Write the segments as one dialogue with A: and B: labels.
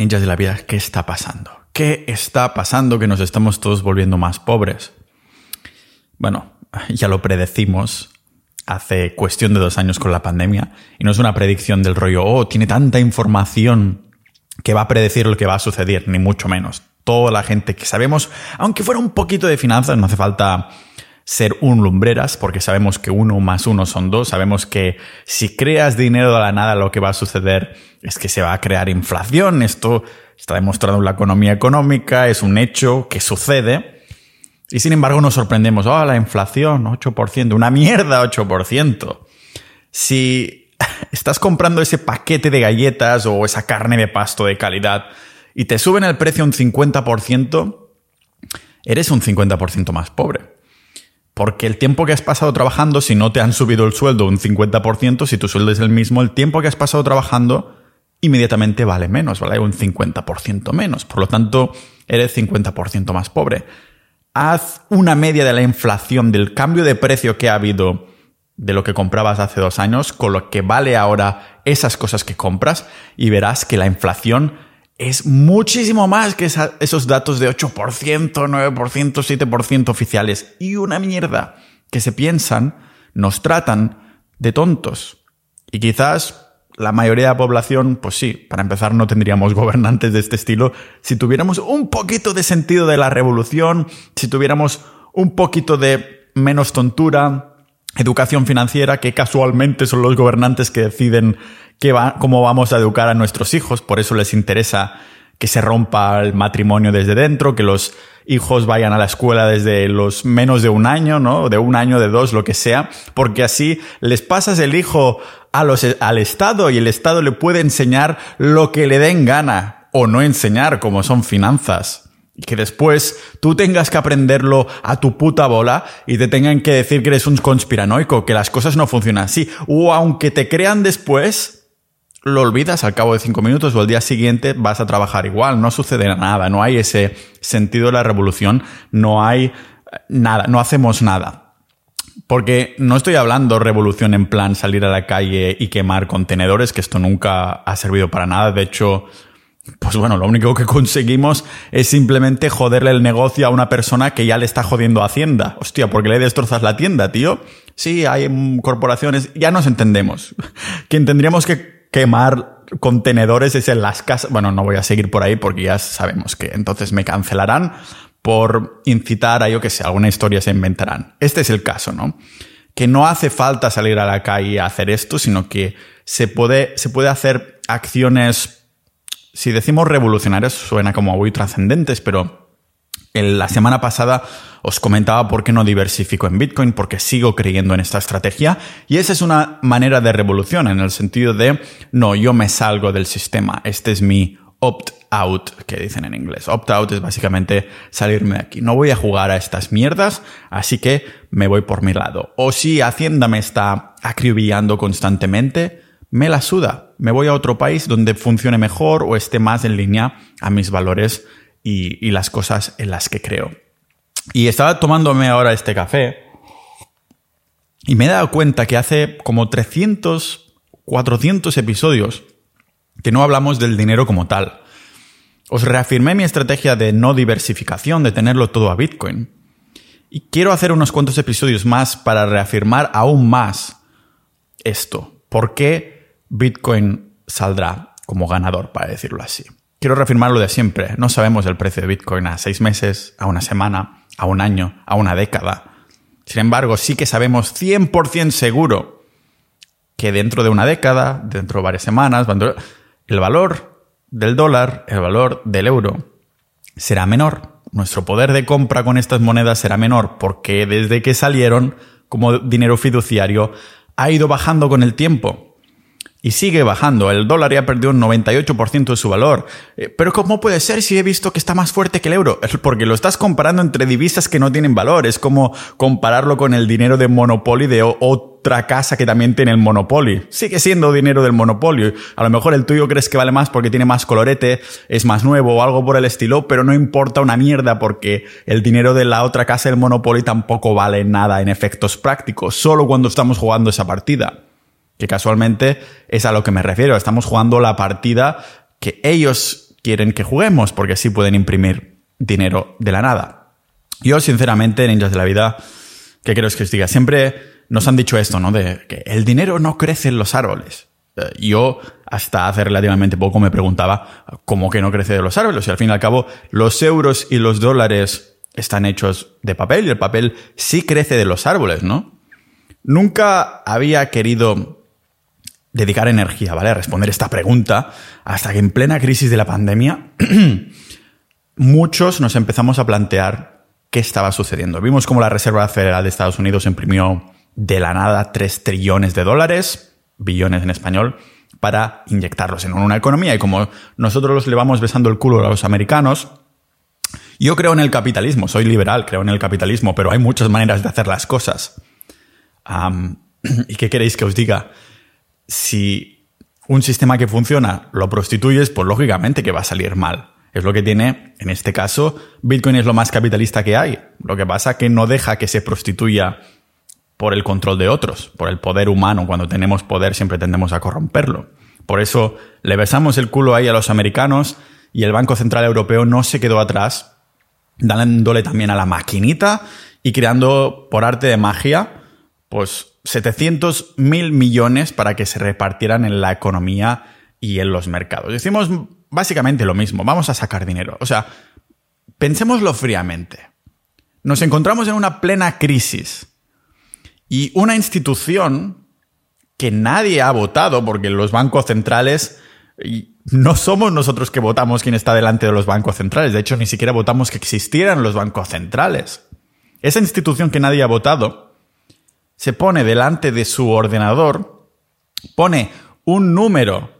A: ninjas de la vida, ¿qué está pasando? ¿Qué está pasando que nos estamos todos volviendo más pobres? Bueno, ya lo predecimos hace cuestión de dos años con la pandemia y no es una predicción del rollo, oh, tiene tanta información que va a predecir lo que va a suceder, ni mucho menos. Toda la gente que sabemos, aunque fuera un poquito de finanzas, no hace falta ser un lumbreras, porque sabemos que uno más uno son dos, sabemos que si creas dinero de la nada lo que va a suceder es que se va a crear inflación, esto está demostrado en la economía económica, es un hecho que sucede, y sin embargo nos sorprendemos, oh, la inflación, 8%, una mierda 8%. Si estás comprando ese paquete de galletas o esa carne de pasto de calidad y te suben el precio un 50%, eres un 50% más pobre. Porque el tiempo que has pasado trabajando, si no te han subido el sueldo un 50%, si tu sueldo es el mismo, el tiempo que has pasado trabajando inmediatamente vale menos, vale un 50% menos. Por lo tanto, eres 50% más pobre. Haz una media de la inflación, del cambio de precio que ha habido de lo que comprabas hace dos años con lo que vale ahora esas cosas que compras y verás que la inflación es muchísimo más que esos datos de 8%, 9%, 7% oficiales. Y una mierda que se piensan, nos tratan de tontos. Y quizás la mayoría de la población, pues sí, para empezar no tendríamos gobernantes de este estilo si tuviéramos un poquito de sentido de la revolución, si tuviéramos un poquito de menos tontura, educación financiera, que casualmente son los gobernantes que deciden va, cómo vamos a educar a nuestros hijos, por eso les interesa que se rompa el matrimonio desde dentro, que los hijos vayan a la escuela desde los menos de un año, ¿no? De un año, de dos, lo que sea, porque así les pasas el hijo a los, al Estado y el Estado le puede enseñar lo que le den gana o no enseñar, como son finanzas. Y que después tú tengas que aprenderlo a tu puta bola y te tengan que decir que eres un conspiranoico, que las cosas no funcionan así. O aunque te crean después, lo olvidas al cabo de cinco minutos o al día siguiente vas a trabajar igual, no sucede nada, no hay ese sentido de la revolución, no hay eh, nada, no hacemos nada. Porque no estoy hablando revolución en plan salir a la calle y quemar contenedores, que esto nunca ha servido para nada. De hecho, pues bueno, lo único que conseguimos es simplemente joderle el negocio a una persona que ya le está jodiendo a Hacienda. Hostia, ¿por qué le destrozas la tienda, tío? Sí, hay corporaciones, ya nos entendemos. Quien tendríamos que quemar contenedores es en las casas. Bueno, no voy a seguir por ahí porque ya sabemos que entonces me cancelarán por incitar a yo que sé, alguna historia se inventarán. Este es el caso, ¿no? Que no hace falta salir a la calle a hacer esto, sino que se puede, se puede hacer acciones, si decimos revolucionarias, suena como muy trascendentes, pero la semana pasada os comentaba por qué no diversifico en Bitcoin, porque sigo creyendo en esta estrategia. Y esa es una manera de revolución, en el sentido de, no, yo me salgo del sistema. Este es mi opt-out, que dicen en inglés. Opt-out es básicamente salirme de aquí. No voy a jugar a estas mierdas, así que me voy por mi lado. O si Hacienda me está acribillando constantemente, me la suda. Me voy a otro país donde funcione mejor o esté más en línea a mis valores y, las cosas en las que creo. Y estaba tomándome ahora este café y me he dado cuenta que hace como 300, 400 episodios que no hablamos del dinero como tal. Os reafirmé mi estrategia de no diversificación, de tenerlo todo a Bitcoin. Y quiero hacer unos cuantos episodios más para reafirmar aún más esto. ¿Por qué Bitcoin saldrá como ganador, para decirlo así? Quiero reafirmar lo de siempre. No sabemos el precio de Bitcoin a seis meses, a una semana, a un año, a una década. Sin embargo, sí que sabemos 100% seguro que dentro de una década, dentro de varias semanas, el valor del dólar, el valor del euro, será menor. Nuestro poder de compra con estas monedas será menor porque desde que salieron como dinero fiduciario ha ido bajando con el tiempo. Y sigue bajando. El dólar ya perdió un 98% de su valor. Eh, pero ¿cómo puede ser si he visto que está más fuerte que el euro? Porque lo estás comparando entre divisas que no tienen valor. Es como compararlo con el dinero de Monopoly de otra casa que también tiene el Monopoly. Sigue siendo dinero del Monopoly. A lo mejor el tuyo crees que vale más porque tiene más colorete, es más nuevo o algo por el estilo, pero no importa una mierda porque el dinero de la otra casa del Monopoly tampoco vale nada en efectos prácticos, solo cuando estamos jugando esa partida que casualmente es a lo que me refiero. Estamos jugando la partida que ellos quieren que juguemos porque así pueden imprimir dinero de la nada. Yo, sinceramente, ninjas de la vida, ¿qué quiero que os diga? Siempre nos han dicho esto, ¿no? De que el dinero no crece en los árboles. Eh, yo, hasta hace relativamente poco, me preguntaba cómo que no crece de los árboles. Y al fin y al cabo, los euros y los dólares están hechos de papel y el papel sí crece de los árboles, ¿no? Nunca había querido dedicar energía, ¿vale? A responder esta pregunta hasta que en plena crisis de la pandemia muchos nos empezamos a plantear qué estaba sucediendo. Vimos cómo la Reserva Federal de Estados Unidos imprimió de la nada 3 trillones de dólares, billones en español, para inyectarlos en una economía. Y como nosotros los le vamos besando el culo a los americanos, yo creo en el capitalismo, soy liberal, creo en el capitalismo, pero hay muchas maneras de hacer las cosas. ¿Y qué queréis que os diga? Si un sistema que funciona lo prostituyes, pues lógicamente que va a salir mal. Es lo que tiene, en este caso, Bitcoin es lo más capitalista que hay. Lo que pasa es que no deja que se prostituya por el control de otros, por el poder humano. Cuando tenemos poder siempre tendemos a corromperlo. Por eso le besamos el culo ahí a los americanos y el Banco Central Europeo no se quedó atrás, dándole también a la maquinita y creando por arte de magia, pues 700 mil millones para que se repartieran en la economía y en los mercados. Decimos básicamente lo mismo, vamos a sacar dinero. O sea, pensémoslo fríamente. Nos encontramos en una plena crisis y una institución que nadie ha votado, porque los bancos centrales no somos nosotros que votamos quién está delante de los bancos centrales. De hecho, ni siquiera votamos que existieran los bancos centrales. Esa institución que nadie ha votado se pone delante de su ordenador, pone un número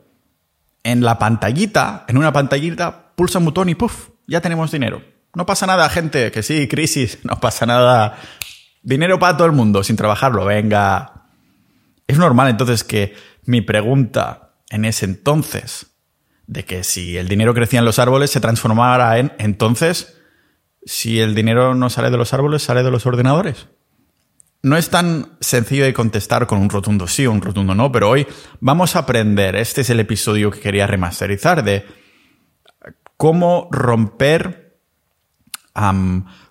A: en la pantallita, en una pantallita, pulsa un botón y ¡puf! Ya tenemos dinero. No pasa nada, gente, que sí, crisis, no pasa nada. Dinero para todo el mundo sin trabajarlo, venga. Es normal entonces que mi pregunta en ese entonces, de que si el dinero crecía en los árboles, se transformara en entonces, si el dinero no sale de los árboles, sale de los ordenadores. No es tan sencillo de contestar con un rotundo sí o un rotundo no, pero hoy vamos a aprender, este es el episodio que quería remasterizar, de cómo romper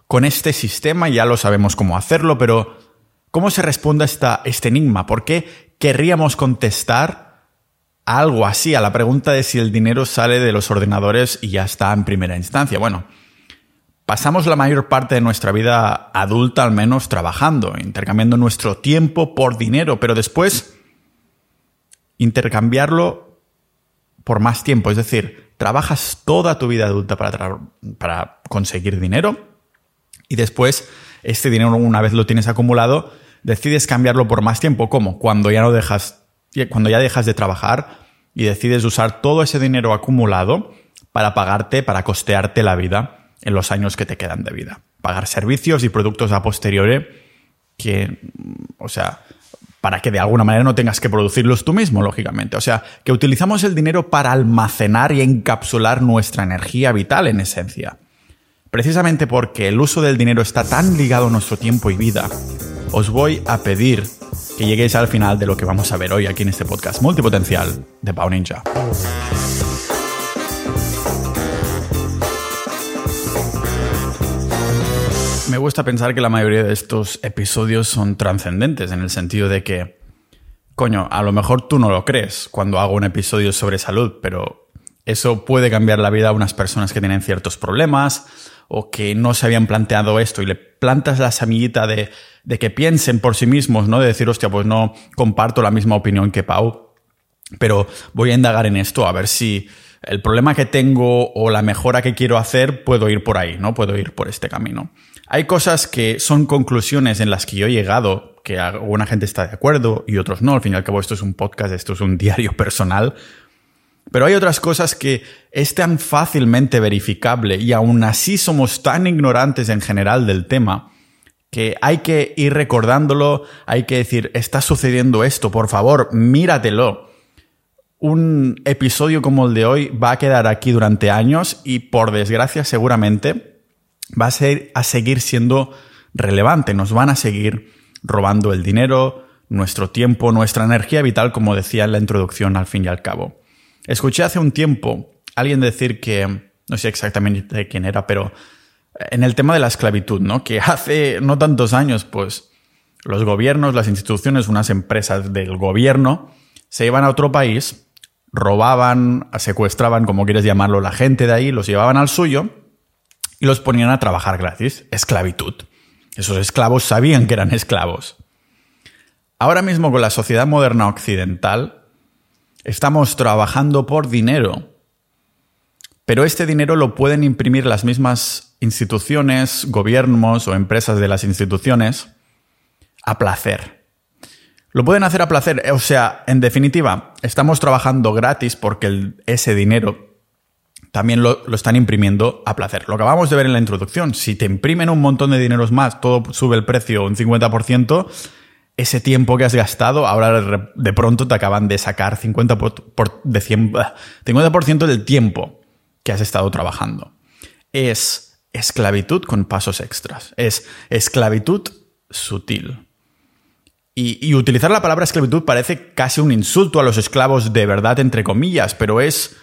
A: con este sistema, ya lo sabemos cómo hacerlo, pero ¿cómo se responde a este enigma? ¿Por qué querríamos contestar algo así a la pregunta de si el dinero sale de los ordenadores y ya está en primera instancia? Bueno, pasamos la mayor parte de nuestra vida adulta al menos trabajando, intercambiando nuestro tiempo por dinero, pero después intercambiarlo por más tiempo, es decir, trabajas toda tu vida adulta para, conseguir dinero y después este dinero una vez lo tienes acumulado, decides cambiarlo por más tiempo. ¿Cómo? Cuando ya no dejas, cuando ya dejas de trabajar y decides usar todo ese dinero acumulado para pagarte, para costearte la vida en los años que te quedan de vida. Pagar servicios y productos a posteriori que, o sea, para que de alguna manera no tengas que producirlos tú mismo, lógicamente. O sea, que utilizamos el dinero para almacenar y encapsular nuestra energía vital en esencia. Precisamente porque el uso del dinero está tan ligado a nuestro tiempo y vida, os voy a pedir que lleguéis al final de lo que vamos a ver hoy aquí en este podcast multipotencial de Pau Ninja. Me gusta pensar que la mayoría de estos episodios son trascendentes en el sentido de que, coño, a lo mejor tú no lo crees cuando hago un episodio sobre salud, pero eso puede cambiar la vida a unas personas que tienen ciertos problemas o que no se habían planteado esto y le plantas la semillita de, que piensen por sí mismos, ¿no? De decir, hostia, pues no comparto la misma opinión que Pau, pero voy a indagar en esto a ver si el problema que tengo o la mejora que quiero hacer puedo ir por ahí, ¿no? Puedo ir por este camino. Hay cosas que son conclusiones en las que yo he llegado, que alguna gente está de acuerdo y otros no. Al fin y al cabo, esto es un podcast, esto es un diario personal. Pero hay otras cosas que es tan fácilmente verificable y aún así somos tan ignorantes en general del tema que hay que ir recordándolo, hay que decir, está sucediendo esto, por favor, míratelo. Un episodio como el de hoy va a quedar aquí durante años y por desgracia seguramente va a, a seguir siendo relevante, nos van a seguir robando el dinero, nuestro tiempo, nuestra energía vital, como decía en la introducción al fin y al cabo. Escuché hace un tiempo alguien decir que, no sé exactamente quién era, pero en el tema de la esclavitud, ¿no? Que hace no tantos años, pues los gobiernos, las instituciones, unas empresas del gobierno se iban a otro país, robaban, secuestraban, como quieres llamarlo, la gente de ahí, los llevaban al suyo y los ponían a trabajar gratis. Esclavitud. Esos esclavos sabían que eran esclavos. Ahora mismo con la sociedad moderna occidental estamos trabajando por dinero. Pero este dinero lo pueden imprimir las mismas instituciones, gobiernos o empresas de las instituciones a placer. Lo pueden hacer a placer, o sea, en definitiva, estamos trabajando gratis porque ese dinero también lo, están imprimiendo a placer. Lo acabamos de ver en la introducción. Si te imprimen un montón de dineros más, todo sube el precio un 50%, ese tiempo que has gastado, ahora de pronto te acaban de sacar 50%, por, de 100, 50 del tiempo que has estado trabajando. Es esclavitud con pasos extras. Es esclavitud sutil. Y, utilizar la palabra esclavitud parece casi un insulto a los esclavos de verdad, entre comillas, pero es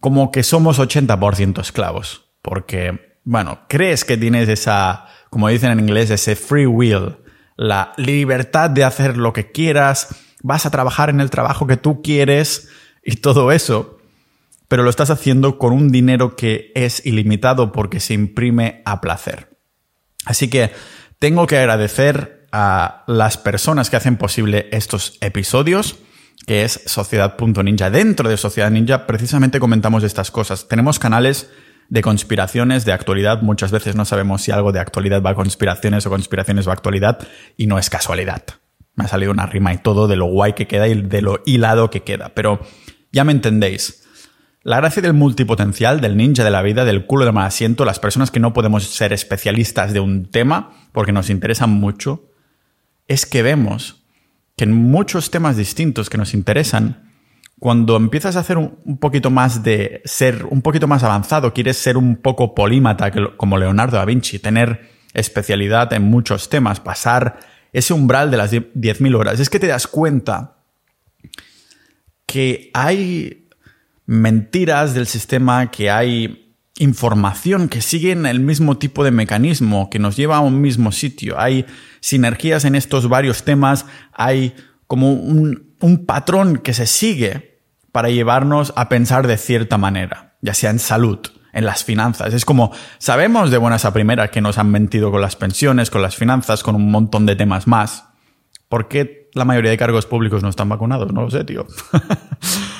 A: como que somos 80% esclavos. Porque, bueno, crees que tienes esa, como dicen en inglés, ese free will, la libertad de hacer lo que quieras, vas a trabajar en el trabajo que tú quieres y todo eso, pero lo estás haciendo con un dinero que es ilimitado porque se imprime a placer. Así que tengo que agradecer a las personas que hacen posible estos episodios que es Sociedad.ninja. Dentro de Sociedad Ninja precisamente comentamos estas cosas. Tenemos canales de conspiraciones, de actualidad. Muchas veces no sabemos si algo de actualidad va a conspiraciones o conspiraciones va a actualidad y no es casualidad. Me ha salido una rima y todo de lo guay que queda y de lo hilado que queda. Pero ya me entendéis. La gracia del multipotencial, del ninja de la vida, del culo de mal asiento, las personas que no podemos ser especialistas de un tema porque nos interesan mucho, es que vemos que en muchos temas distintos que nos interesan, cuando empiezas a hacer un, poquito más de ser un poquito más avanzado, quieres ser un poco polímata como Leonardo da Vinci, tener especialidad en muchos temas, pasar ese umbral de las 10.000 horas, es que te das cuenta que hay mentiras del sistema, que hay información que siguen el mismo tipo de mecanismo, que nos lleva a un mismo sitio. Hay sinergias en estos varios temas, hay como un, un patrón que se sigue para llevarnos a pensar de cierta manera, ya sea en salud, en las finanzas. Es como, sabemos de buenas a primeras que nos han mentido con las pensiones, con las finanzas, con un montón de temas más. ¿Por qué la mayoría de cargos públicos no están vacunados? No lo sé, tío.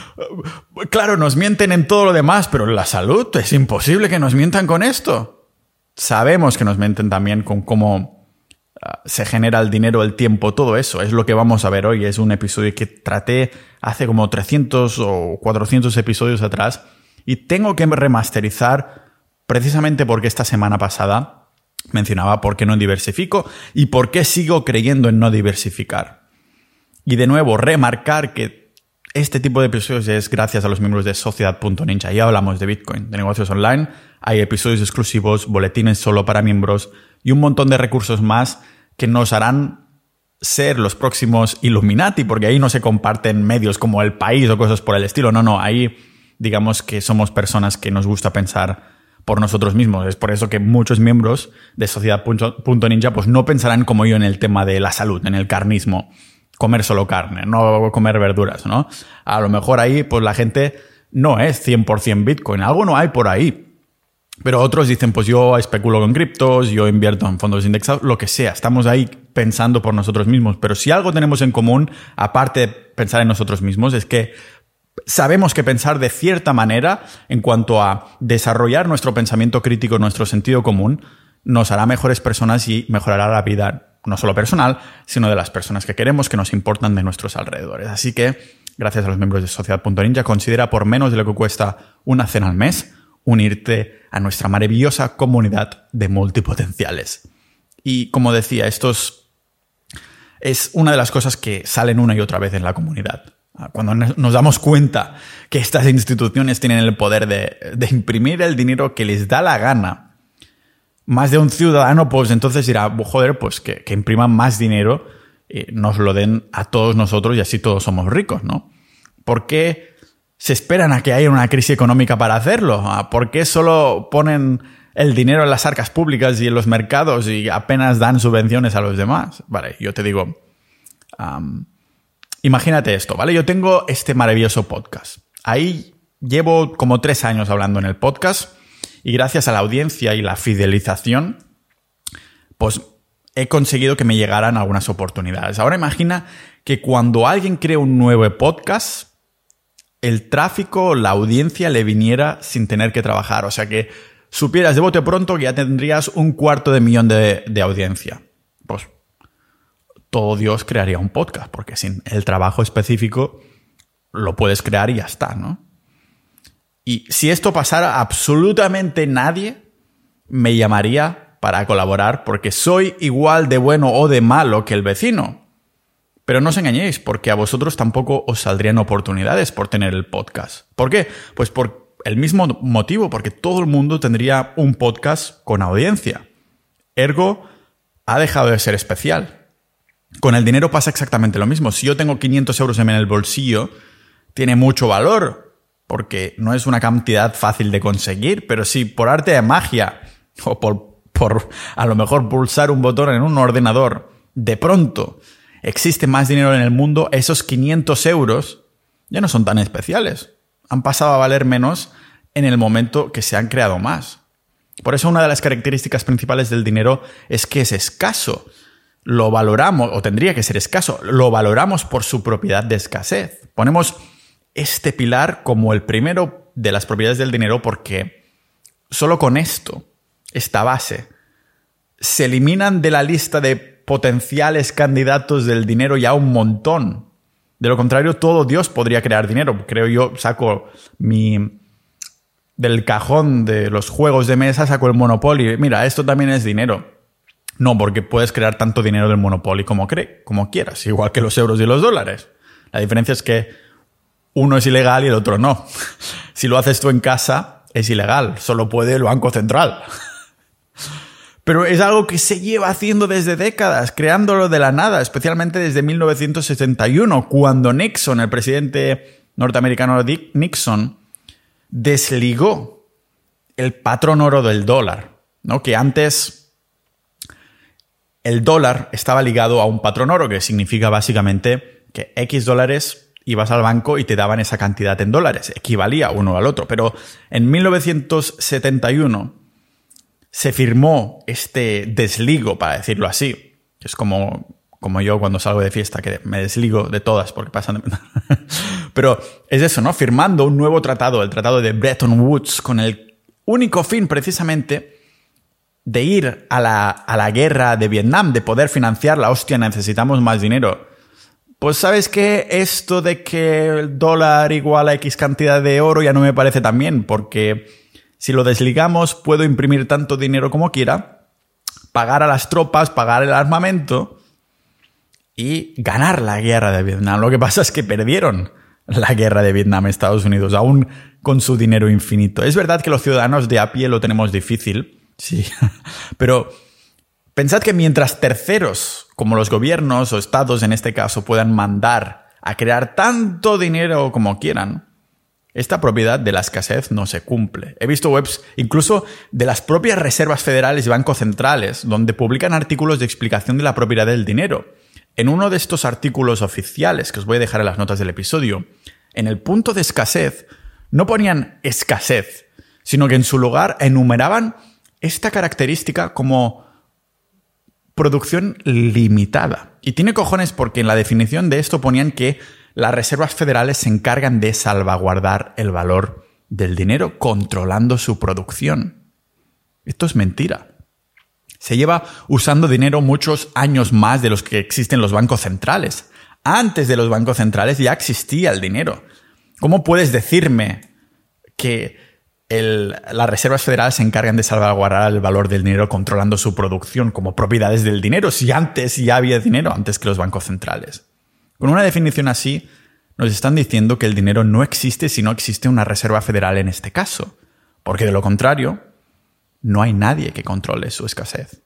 A: claro, nos mienten en todo lo demás, pero en la salud es imposible que nos mientan con esto. Sabemos que nos mienten también con cómo se genera el dinero, el tiempo, todo eso. Es lo que vamos a ver hoy. Es un episodio que traté hace como 300 o 400 episodios atrás y tengo que remasterizar precisamente porque esta semana pasada mencionaba por qué no diversifico y por qué sigo creyendo en no diversificar. Y de nuevo, remarcar que este tipo de episodios es gracias a los miembros de Sociedad.ninja. Ya hablamos de Bitcoin, de negocios online, hay episodios exclusivos, boletines solo para miembros y un montón de recursos más que nos harán ser los próximos Illuminati, porque ahí no se comparten medios como el país o cosas por el estilo. No, no, ahí digamos que somos personas que nos gusta pensar por nosotros mismos. Es por eso que muchos miembros de Sociedad.ninja pues no pensarán como yo en el tema de la salud, en el carnismo, comer solo carne, no comer verduras, ¿no? A lo mejor ahí pues la gente no es 100% Bitcoin, algo no hay por ahí. Pero otros dicen, pues yo especulo con criptos, yo invierto en fondos indexados, lo que sea. Estamos ahí pensando por nosotros mismos. Pero si algo tenemos en común, aparte de pensar en nosotros mismos, es que sabemos que pensar de cierta manera en cuanto a desarrollar nuestro pensamiento crítico, nuestro sentido común, nos hará mejores personas y mejorará la vida, no solo personal, sino de las personas que queremos, que nos importan de nuestros alrededores. Así que, gracias a los miembros de Sociedad.ninja, considera por menos de lo que cuesta una cena al mes, unirte a nuestra maravillosa comunidad de multipotenciales. Y como decía, esto es, una de las cosas que salen una y otra vez en la comunidad. Ah, cuando nos damos cuenta que estas instituciones tienen el poder de, imprimir el dinero que les da la gana, más de un ciudadano, pues entonces dirá, joder, pues que, impriman más dinero, y nos lo den a todos nosotros y así todos somos ricos, ¿no? ¿Por qué se esperan a que haya una crisis económica para hacerlo? ¿Por qué solo ponen el dinero en las arcas públicas y en los mercados y apenas dan subvenciones a los demás? Vale, yo te digo, imagínate esto, ¿vale? Yo tengo este maravilloso podcast. Ahí llevo como tres años hablando en el podcast y gracias a la audiencia y la fidelización, pues he conseguido que me llegaran algunas oportunidades. Ahora imagina que cuando alguien crea un nuevo podcast, el tráfico, la audiencia le viniera sin tener que trabajar. O sea que supieras de bote pronto que ya tendrías un cuarto de millón de, de audiencia. Pues todo Dios crearía un podcast, porque sin el trabajo específico lo puedes crear y ya está, ¿no? Y si esto pasara, absolutamente nadie me llamaría para colaborar porque soy igual de bueno o de malo que el vecino. Pero no os engañéis, porque a vosotros tampoco os saldrían oportunidades por tener el podcast. ¿Por qué? Pues por el mismo motivo, porque todo el mundo tendría un podcast con audiencia. Ergo, ha dejado de ser especial. Con el dinero pasa exactamente lo mismo. Si yo tengo 500 euros en el bolsillo, tiene mucho valor, porque no es una cantidad fácil de conseguir, pero si por arte de magia o por, a lo mejor pulsar un botón en un ordenador, de pronto existe más dinero en el mundo, esos 500 euros ya no son tan especiales. Han pasado a valer menos en el momento que se han creado más. Por eso una de las características principales del dinero es que es escaso. Lo valoramos, o tendría que ser escaso, lo valoramos por su propiedad de escasez. Ponemos este pilar como el primero de las propiedades del dinero porque solo con esto, esta base, se eliminan de la lista de potenciales candidatos del dinero ya un montón. De lo contrario, todo Dios podría crear dinero. Creo yo, saco mi... Del cajón de los juegos de mesa saco el Monopoly. Mira, esto también es dinero. No, porque puedes crear tanto dinero del Monopoly como, como quieras, igual que los euros y los dólares. La diferencia es que uno es ilegal y el otro no. Si lo haces tú en casa, es ilegal. Solo puede el Banco Central. Pero es algo que se lleva haciendo desde décadas, creándolo de la nada, especialmente desde 1971, cuando Nixon, el presidente norteamericano Nixon, desligó el patrón oro del dólar, ¿no? Que antes el dólar estaba ligado a un patrón oro, que significa básicamente que X dólares ibas al banco y te daban esa cantidad en dólares, equivalía uno al otro. Pero en 1971 se firmó este desligo, para decirlo así. Es como, como yo cuando salgo de fiesta, que me desligo de todas porque pasan Pero es eso, ¿no? Firmando un nuevo tratado, el tratado de Bretton Woods, con el único fin precisamente de ir a la, a la guerra de Vietnam, de poder financiar la hostia, necesitamos más dinero. Pues sabes que esto de que el dólar igual a X cantidad de oro ya no me parece tan bien, porque si lo desligamos, puedo imprimir tanto dinero como quiera, pagar a las tropas, pagar el armamento y ganar la guerra de Vietnam. Lo que pasa es que perdieron la guerra de Vietnam Estados Unidos, aún con su dinero infinito. Es verdad que los ciudadanos de a pie lo tenemos difícil, sí, pero pensad que mientras terceros, como los gobiernos o estados en este caso, puedan mandar a crear tanto dinero como quieran, esta propiedad de la escasez no se cumple. He visto webs incluso de las propias reservas federales y bancos centrales donde publican artículos de explicación de la propiedad del dinero. En uno de estos artículos oficiales que os voy a dejar en las notas del episodio, en el punto de escasez no ponían escasez, sino que en su lugar enumeraban esta característica como producción limitada. Y tiene cojones porque en la definición de esto ponían que las reservas federales se encargan de salvaguardar el valor del dinero controlando su producción. Esto es mentira. Se lleva usando dinero muchos años más de los que existen los bancos centrales. Antes de los bancos centrales ya existía el dinero. ¿Cómo puedes decirme que las reservas federales se encargan de salvaguardar el valor del dinero controlando su producción como propiedades del dinero si antes ya había dinero, antes que los bancos centrales? Con una definición así, nos están diciendo que el dinero no existe si no existe una reserva federal en este caso, porque de lo contrario, no hay nadie que controle su escasez.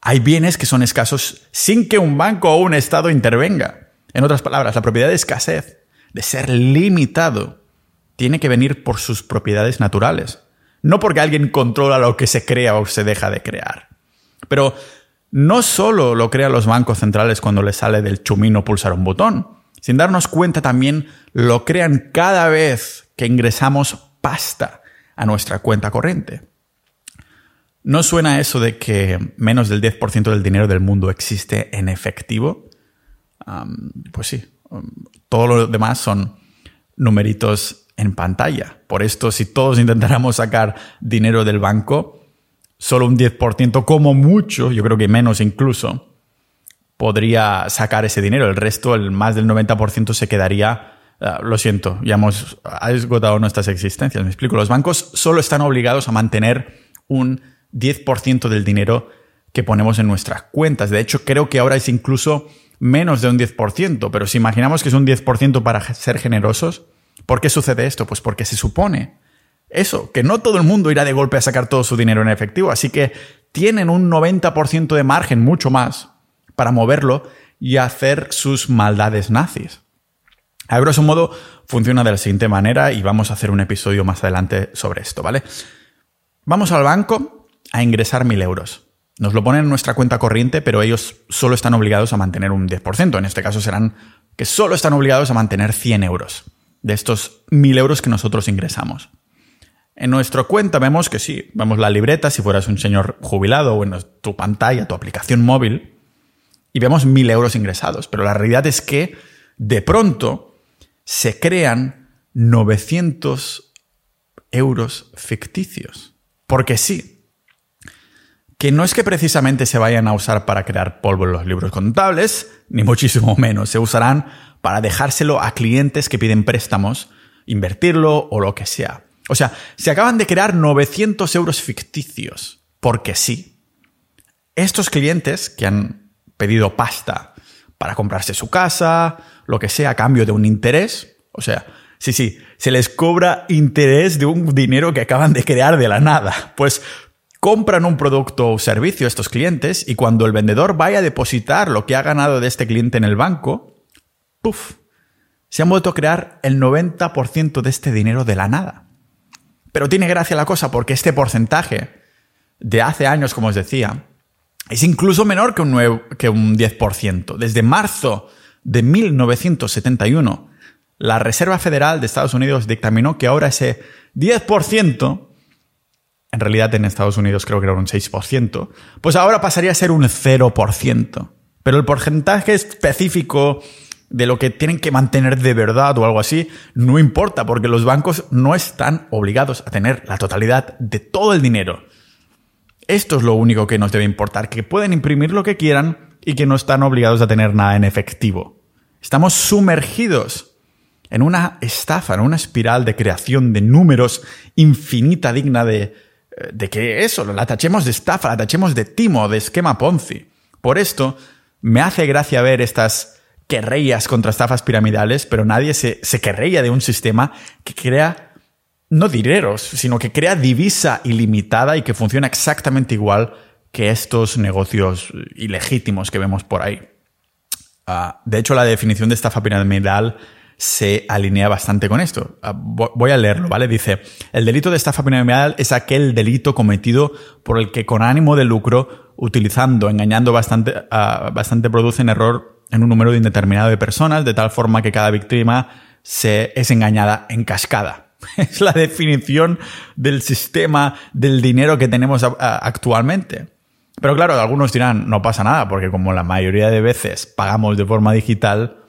A: Hay bienes que son escasos sin que un banco o un Estado intervenga. En otras palabras, la propiedad de escasez, de ser limitado, tiene que venir por sus propiedades naturales, no porque alguien controla lo que se crea o se deja de crear. Pero no solo lo crean los bancos centrales cuando les sale del chumino pulsar un botón, sin darnos cuenta también lo crean cada vez que ingresamos pasta a nuestra cuenta corriente. ¿No suena eso de que menos del 10% del dinero del mundo existe en efectivo? pues sí, todo lo demás son numeritos en pantalla. Por esto, si todos intentáramos sacar dinero del banco, solo un 10%, como mucho, yo creo que menos incluso, podría sacar ese dinero. El resto, el más del 90% se quedaría... Ah, lo siento, ya hemos esgotado nuestras existencias. Me explico. Los bancos solo están obligados a mantener un 10% del dinero que ponemos en nuestras cuentas. De hecho, creo que ahora es incluso menos de un 10%, pero si imaginamos que es un 10% para ser generosos, ¿por qué sucede esto? Pues porque se supone eso, que no todo el mundo irá de golpe a sacar todo su dinero en efectivo, así que tienen un 90% de margen, mucho más, para moverlo y hacer sus maldades nazis. A grosso modo, funciona de la siguiente manera y vamos a hacer un episodio más adelante sobre esto, ¿vale? Vamos al banco a ingresar mil euros. Nos lo ponen en nuestra cuenta corriente, pero ellos solo están obligados a mantener un 10%. En este caso serán que solo están obligados a mantener 100 euros de estos mil euros que nosotros ingresamos. En nuestra cuenta vemos que sí, vemos la libreta, si fueras un señor jubilado o en tu pantalla, tu aplicación móvil, y vemos mil euros ingresados. Pero la realidad es que de pronto se crean 900 euros ficticios. Porque sí. Que no es que precisamente se vayan a usar para crear polvo en los libros contables, ni muchísimo menos. Se usarán para dejárselo a clientes que piden préstamos, invertirlo o lo que sea. O sea, se acaban de crear 900 euros ficticios, porque sí. Estos clientes que han pedido pasta para comprarse su casa, lo que sea, a cambio de un interés, o sea, sí, sí, se les cobra interés de un dinero que acaban de crear de la nada. Pues compran un producto o servicio estos clientes y cuando el vendedor vaya a depositar lo que ha ganado de este cliente en el banco, ¡puf! Se han vuelto a crear el 90% de este dinero de la nada. Pero tiene gracia la cosa porque este porcentaje de hace años, como os decía, es incluso menor que un, que un 10%. Desde marzo de 1971, la Reserva Federal de Estados Unidos dictaminó que ahora ese 10%, en realidad en Estados Unidos creo que era un 6%, pues ahora pasaría a ser un 0%. Pero el porcentaje específico de lo que tienen que mantener de verdad o algo así, no importa, porque los bancos no están obligados a tener la totalidad de todo el dinero. Esto es lo único que nos debe importar, que pueden imprimir lo que quieran y que no están obligados a tener nada en efectivo. Estamos sumergidos en una estafa, en una espiral de creación de números infinita digna de, de que eso, la tachemos de estafa, la tachemos de timo, de esquema Ponzi. Por esto, me hace gracia ver estas querreías contra estafas piramidales, pero nadie se, se querreía de un sistema que crea no dineros, sino que crea divisa ilimitada y que funciona exactamente igual que estos negocios ilegítimos que vemos por ahí. Ah, de hecho, la definición de estafa piramidal se alinea bastante con esto. Ah, voy a leerlo, ¿vale? Dice, el delito de estafa piramidal es aquel delito cometido por el que con ánimo de lucro, utilizando, engañando bastante, uh, bastante producen error en un número indeterminado de personas, de tal forma que cada víctima se, es engañada en cascada. Es la definición del sistema del dinero que tenemos actualmente. Pero claro, algunos dirán, no pasa nada, porque como la mayoría de veces pagamos de forma digital,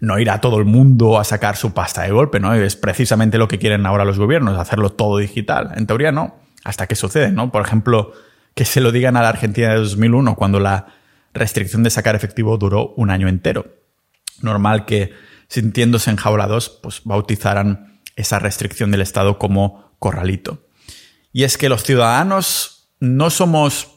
A: no irá todo el mundo a sacar su pasta de golpe, ¿no? Es precisamente lo que quieren ahora los gobiernos, hacerlo todo digital. En teoría no, hasta que sucede, ¿no? Por ejemplo, que se lo digan a la Argentina de 2001, cuando la restricción de sacar efectivo duró un año entero. Normal que, sintiéndose enjaulados, pues bautizaran esa restricción del Estado como corralito. Y es que los ciudadanos no somos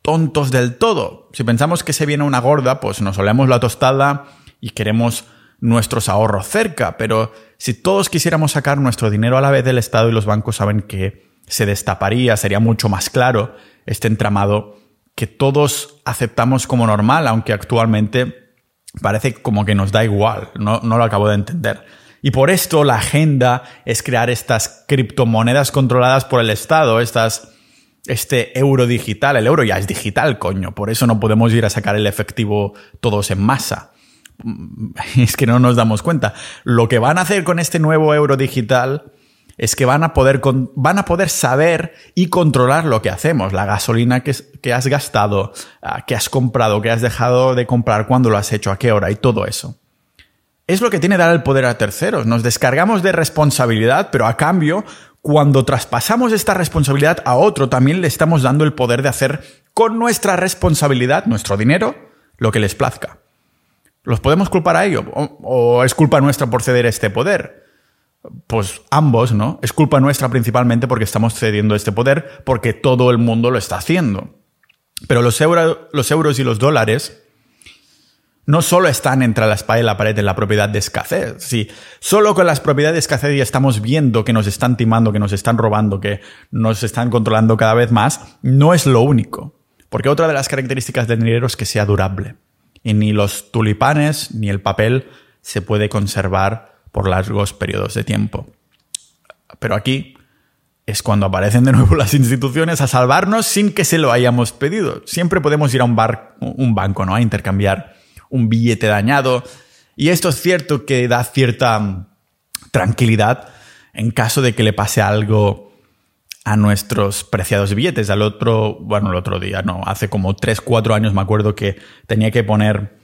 A: tontos del todo. Si pensamos que se viene una gorda, pues nos olemos la tostada y queremos nuestros ahorros cerca, pero si todos quisiéramos sacar nuestro dinero a la vez del Estado y los bancos saben que se destaparía, sería mucho más claro este entramado que todos aceptamos como normal, aunque actualmente parece como que nos da igual, no, lo acabo de entender. Y por esto la agenda es crear estas criptomonedas controladas por el Estado, estas, este euro digital. El euro ya es digital, coño. Por eso no podemos ir a sacar el efectivo todos en masa. Es que no nos damos cuenta. Lo que van a hacer con este nuevo euro digital es que van a poder, van a poder saber y controlar lo que hacemos, la gasolina que, que has gastado, ah, que has comprado, que has dejado de comprar, cuándo lo has hecho, a qué hora y todo eso. Es lo que tiene dar el poder a terceros. Nos descargamos de responsabilidad, pero a cambio, cuando traspasamos esta responsabilidad a otro, también le estamos dando el poder de hacer con nuestra responsabilidad, nuestro dinero, lo que les plazca. ¿Los podemos culpar a ello? ¿O, es culpa nuestra por ceder este poder? Pues ambos, ¿no? Es culpa nuestra principalmente porque estamos cediendo este poder, porque todo el mundo lo está haciendo. Pero los, euros y los dólares no solo están entre la espada y la pared en la propiedad de escasez. Sí, solo con las propiedades de escasez ya estamos viendo que nos están timando, que nos están robando, que nos están controlando cada vez más, no es lo único. Porque otra de las características del dinero es que sea durable. Y ni los tulipanes ni el papel se puede conservar por largos periodos de tiempo. Pero aquí es cuando aparecen de nuevo las instituciones a salvarnos sin que se lo hayamos pedido. Siempre podemos ir a un, bar, un banco, ¿no? A intercambiar un billete dañado. Y esto es cierto que da cierta mm, tranquilidad en caso de que le pase algo a nuestros preciados billetes. Al otro, bueno, el otro día, no, hace como 3, 4 años me acuerdo que tenía que poner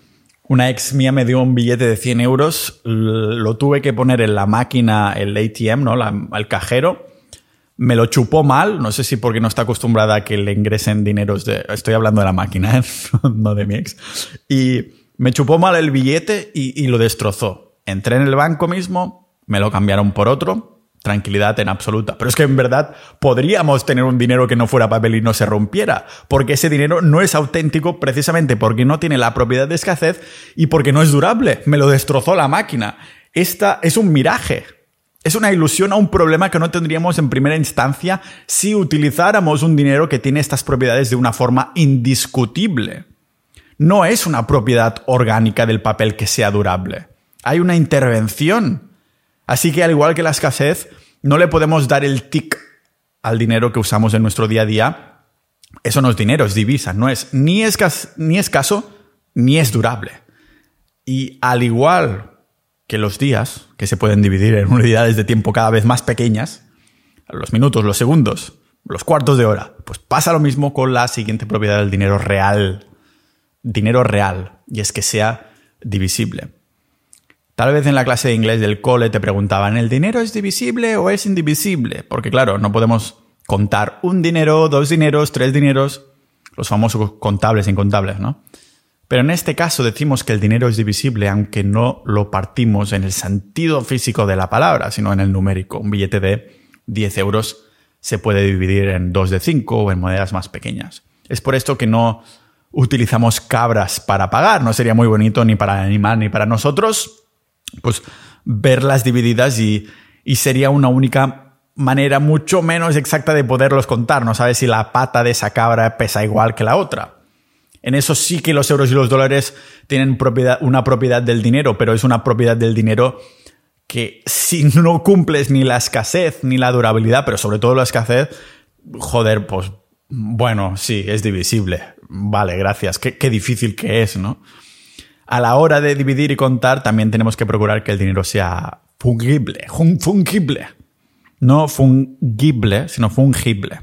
A: una ex mía me dio un billete de 100 euros, lo tuve que poner en la máquina, el ATM, ¿no? el cajero. Me lo chupó mal, no sé si porque no está acostumbrada a que le ingresen dineros de... Estoy hablando de la máquina, ¿eh? no de mi ex. Y me chupó mal el billete y lo destrozó. Entré en el banco mismo, me lo cambiaron por otro, tranquilidad en absoluta. Pero es que en verdad podríamos tener un dinero que no fuera papel y no se rompiera, porque ese dinero no es auténtico precisamente porque no tiene la propiedad de escasez y porque no es durable. Me lo destrozó la máquina. Esta es un miraje. Es una ilusión a un problema que no tendríamos en primera instancia si utilizáramos un dinero que tiene estas propiedades de una forma indiscutible. No es una propiedad orgánica del papel que sea durable. Hay una intervención Así que al igual que la escasez, no le podemos dar el tic al dinero que usamos en nuestro día a día. Eso no es dinero, es divisa, no es ni, ni escaso ni es durable. Y al igual que los días, que se pueden dividir en unidades de tiempo cada vez más pequeñas, los minutos, los segundos, los cuartos de hora, pues pasa lo mismo con la siguiente propiedad del dinero real. Dinero real, y es que sea divisible. Tal vez en la clase de inglés del cole te preguntaban, ¿el dinero es divisible o es indivisible? Porque claro, no podemos contar un dinero, dos dineros, tres dineros, los famosos contables e incontables, ¿no? Pero en este caso decimos que el dinero es divisible aunque no lo partimos en el sentido físico de la palabra, sino en el numérico. Un billete de 10 euros se puede dividir en dos de 5 o en monedas más pequeñas. Es por esto que no utilizamos cabras para pagar. No sería muy bonito ni para el animal ni para nosotros pues verlas divididas y, sería una única manera mucho menos exacta de poderlos contar. No sabes si la pata de esa cabra pesa igual que la otra. En eso sí que los euros y los dólares tienen una propiedad del dinero, pero es una propiedad del dinero que si no cumples ni la escasez ni la durabilidad, pero sobre todo la escasez, joder, pues bueno, sí, es divisible. Vale, gracias. Qué, qué difícil que es, ¿no? A la hora de dividir y contar también tenemos que procurar que el dinero sea fungible, fungible. No fungible, sino fungible.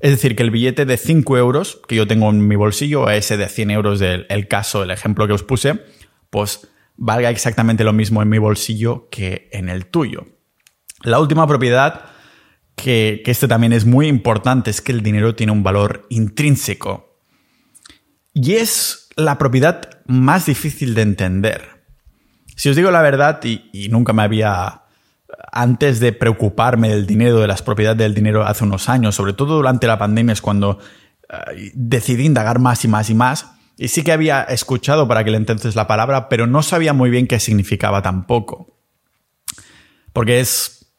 A: Es decir, que el billete de 5 euros que yo tengo en mi bolsillo, o ese de 100 euros del caso, el ejemplo que os puse, pues valga exactamente lo mismo en mi bolsillo que en el tuyo. La última propiedad, que, que este también es muy importante, es que el dinero tiene un valor intrínseco. Y es la propiedad más difícil de entender. Si os digo la verdad, y, nunca me había, antes de preocuparme del dinero, de las propiedades del dinero hace unos años, sobre todo durante la pandemia, es cuando eh, decidí indagar más y más y más. Y sí que había escuchado para aquel entonces la palabra, pero no sabía muy bien qué significaba tampoco. Porque es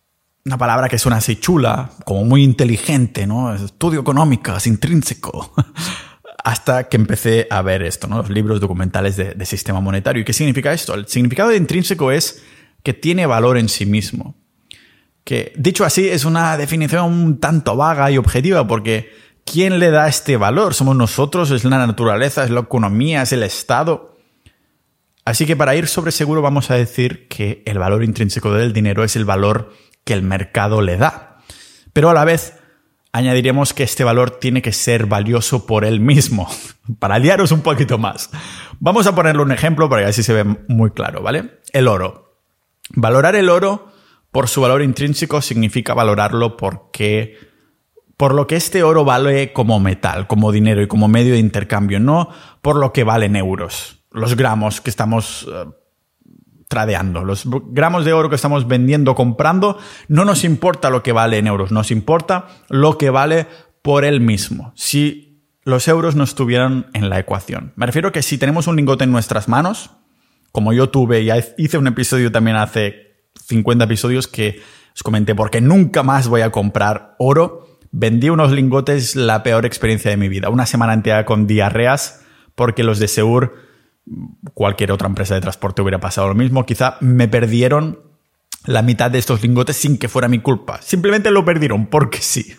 A: una palabra que suena así chula, como muy inteligente, ¿no? Estudio económico, es intrínseco. hasta que empecé a ver esto, ¿no? los libros documentales de, sistema monetario. ¿Y qué significa esto? El significado de intrínseco es que tiene valor en sí mismo. Que, dicho así, es una definición un tanto vaga y objetiva, porque ¿quién le da este valor? ¿Somos nosotros? ¿Es la naturaleza? ¿Es la economía? ¿Es el Estado? Así que para ir sobre seguro vamos a decir que el valor intrínseco del dinero es el valor que el mercado le da. Pero a la vez añadiremos que este valor tiene que ser valioso por él mismo, para liaros un poquito más. Vamos a ponerle un ejemplo para que así se ve muy claro, ¿vale? El oro. Valorar el oro por su valor intrínseco significa valorarlo porque por lo que este oro vale como metal, como dinero y como medio de intercambio, no por lo que vale en euros, los gramos que estamos eh, tradeando. Los gramos de oro que estamos vendiendo, comprando, no nos importa lo que vale en euros, nos importa lo que vale por él mismo. Si los euros no estuvieran en la ecuación. Me refiero que si tenemos un lingote en nuestras manos, como yo tuve, ya hice un episodio también hace 50 episodios que os comenté porque nunca más voy a comprar oro. Vendí unos lingotes, la peor experiencia de mi vida. Una semana entera con diarreas porque los de Seur cualquier otra empresa de transporte hubiera pasado lo mismo. Quizá me perdieron la mitad de estos lingotes sin que fuera mi culpa. Simplemente lo perdieron porque sí.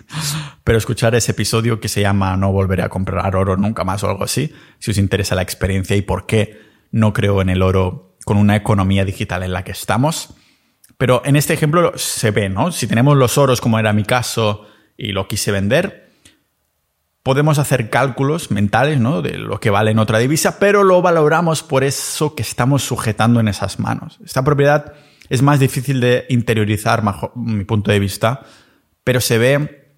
A: Pero escuchar ese episodio que se llama No volveré a comprar oro nunca más o algo así, si os interesa la experiencia y por qué no creo en el oro con una economía digital en la que estamos. Pero en este ejemplo se ve, ¿no? Si tenemos los oros como era mi caso y lo quise vender, podemos hacer cálculos mentales ¿no? de lo que vale en otra divisa, pero lo valoramos por eso que estamos sujetando en esas manos. Esta propiedad es más difícil de interiorizar, bajo mi punto de vista, pero se ve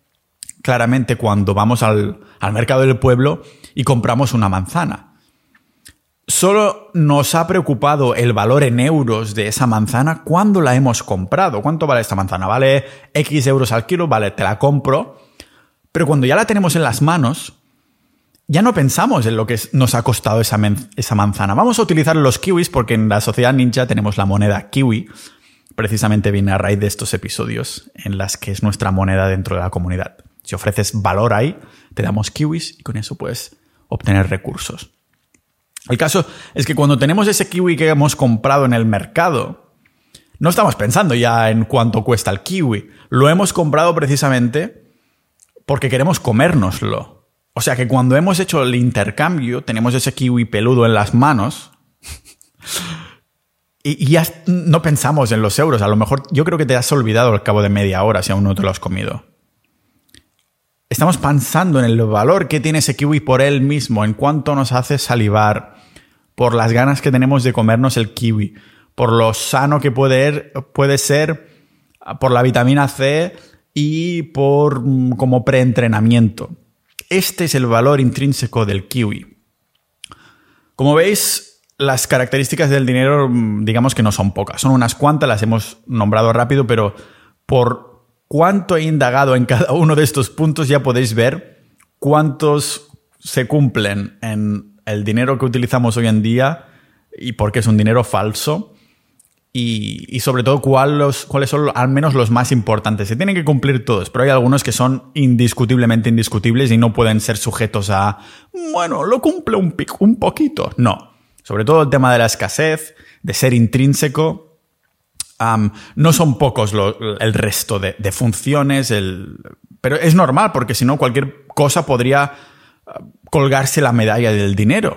A: claramente cuando vamos al, al mercado del pueblo y compramos una manzana. Solo nos ha preocupado el valor en euros de esa manzana cuando la hemos comprado. ¿Cuánto vale esta manzana? ¿Vale X euros al kilo? Vale, te la compro pero cuando ya la tenemos en las manos, ya no pensamos en lo que nos ha costado esa, manzana. Vamos a utilizar los kiwis porque en la sociedad ninja tenemos la moneda kiwi. Precisamente viene a raíz de estos episodios en las que es nuestra moneda dentro de la comunidad. Si ofreces valor ahí, te damos kiwis y con eso puedes obtener recursos. El caso es que cuando tenemos ese kiwi que hemos comprado en el mercado, no estamos pensando ya en cuánto cuesta el kiwi. Lo hemos comprado precisamente porque queremos comérnoslo. O sea que cuando hemos hecho el intercambio, tenemos ese kiwi peludo en las manos y, ya no pensamos en los euros. A lo mejor yo creo que te has olvidado al cabo de media hora si aún no te lo has comido. Estamos pensando en el valor que tiene ese kiwi por él mismo, en cuánto nos hace salivar, por las ganas que tenemos de comernos el kiwi, por lo sano que puede, er, puede ser, por la vitamina C y por mm, como preentrenamiento. Este es el valor intrínseco del kiwi. Como veis, las características del dinero, mm, digamos que no son pocas, son unas cuantas, las hemos nombrado rápido, pero por cuánto he indagado en cada uno de estos puntos ya podéis ver cuántos se cumplen en el dinero que utilizamos hoy en día y por qué es un dinero falso y, sobre todo cuáles son al menos los más importantes. Se tienen que cumplir todos, pero hay algunos que son indiscutiblemente indiscutibles y no pueden ser sujetos a, bueno, lo cumple un, un poquito. No. Sobre todo el tema de la escasez, de ser intrínseco. no son pocos el resto de, funciones, pero es normal porque si no cualquier cosa podría ah, colgarse la medalla del dinero.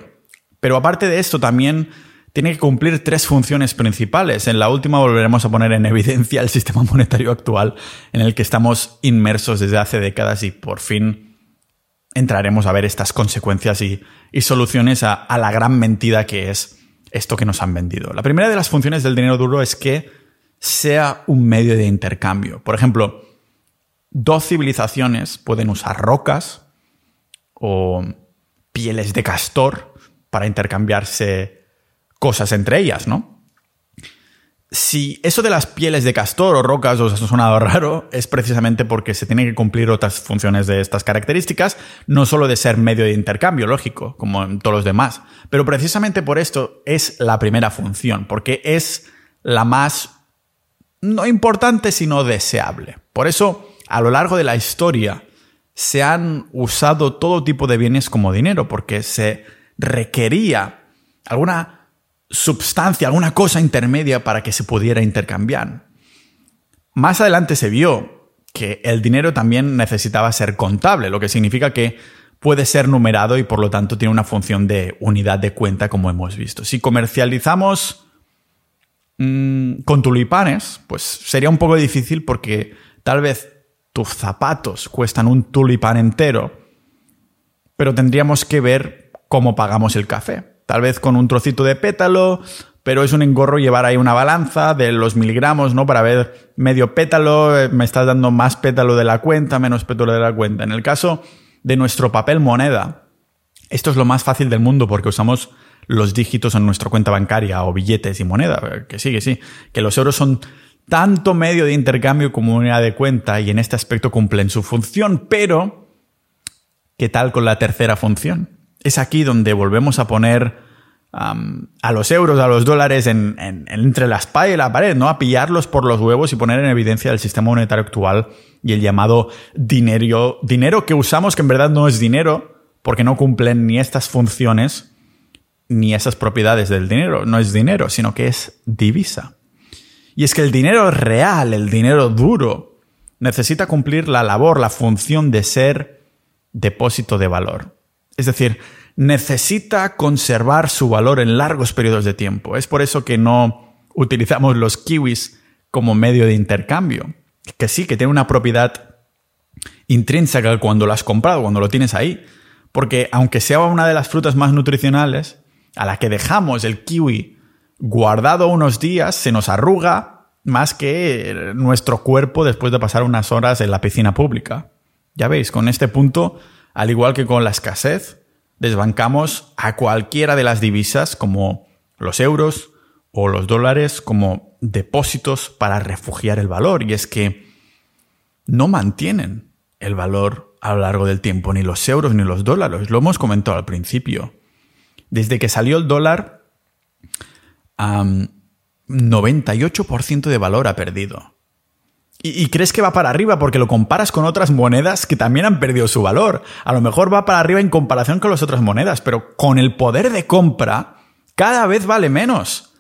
A: Pero aparte de esto también tiene que cumplir tres funciones principales. En la última volveremos a poner en evidencia el sistema monetario actual en el que estamos inmersos desde hace décadas y por fin entraremos a ver estas consecuencias y, soluciones a, a la gran mentira que es esto que nos han vendido. La primera de las funciones del dinero duro es que sea un medio de intercambio. Por ejemplo, dos civilizaciones pueden usar rocas o pieles de castor para intercambiarse cosas entre ellas, ¿no? Si eso de las pieles de castor o rocas os ha sonado raro, es precisamente porque se tienen que cumplir otras funciones de estas características, no solo de ser medio de intercambio, lógico, como en todos los demás, pero precisamente por esto es la primera función, porque es la más no importante, sino deseable. Por eso, a lo largo de la historia, se han usado todo tipo de bienes como dinero, porque se requería alguna substancia, alguna cosa intermedia para que se pudiera intercambiar. Más adelante se vio que el dinero también necesitaba ser contable, lo que significa que puede ser numerado y por lo tanto tiene una función de unidad de cuenta como hemos visto. Si comercializamos mm, con tulipanes, pues sería un poco difícil porque tal vez tus zapatos cuestan un tulipán entero, pero tendríamos que ver cómo pagamos el café. Tal vez con un trocito de pétalo, pero es un engorro llevar ahí una balanza de los miligramos, ¿no? Para ver medio pétalo, eh, me estás dando más pétalo de la cuenta, menos pétalo de la cuenta. En el caso de nuestro papel moneda, esto es lo más fácil del mundo porque usamos los dígitos en nuestra cuenta bancaria o billetes y moneda. Que sí, que sí. Que los euros son tanto medio de intercambio como unidad de cuenta y en este aspecto cumplen su función, pero ¿qué tal con la tercera función? Es aquí donde volvemos a poner a los euros, a los dólares entre la espalda y la pared, ¿no? A pillarlos por los huevos y poner en evidencia el sistema monetario actual y el llamado dinero, dinero que usamos que en verdad no es dinero, porque no cumplen ni estas funciones ni esas propiedades del dinero. No es dinero, sino que es divisa. Y es que el dinero real, el dinero duro, necesita cumplir la labor, la función de ser depósito de valor. Es decir, necesita conservar su valor en largos periodos de tiempo. Es por eso que no utilizamos los kiwis como medio de intercambio. Que sí, que tiene una propiedad intrínseca cuando lo has comprado, cuando lo tienes ahí. Porque aunque sea una de las frutas más nutricionales, a la que dejamos el kiwi guardado unos días, se nos arruga más que nuestro cuerpo después de pasar unas horas en la piscina pública. Ya veis, con este punto al igual que con la escasez, desbancamos a cualquiera de las divisas como los euros o los dólares como depósitos para refugiar el valor. Y es que no mantienen el valor a lo largo del tiempo, ni los euros ni los dólares. Lo hemos comentado al principio. Desde que salió el dólar, 98% de valor ha perdido. Y, crees que va para arriba porque lo comparas con otras monedas que también han perdido su valor. A lo mejor va para arriba en comparación con las otras monedas, pero con el poder de compra cada vez vale menos.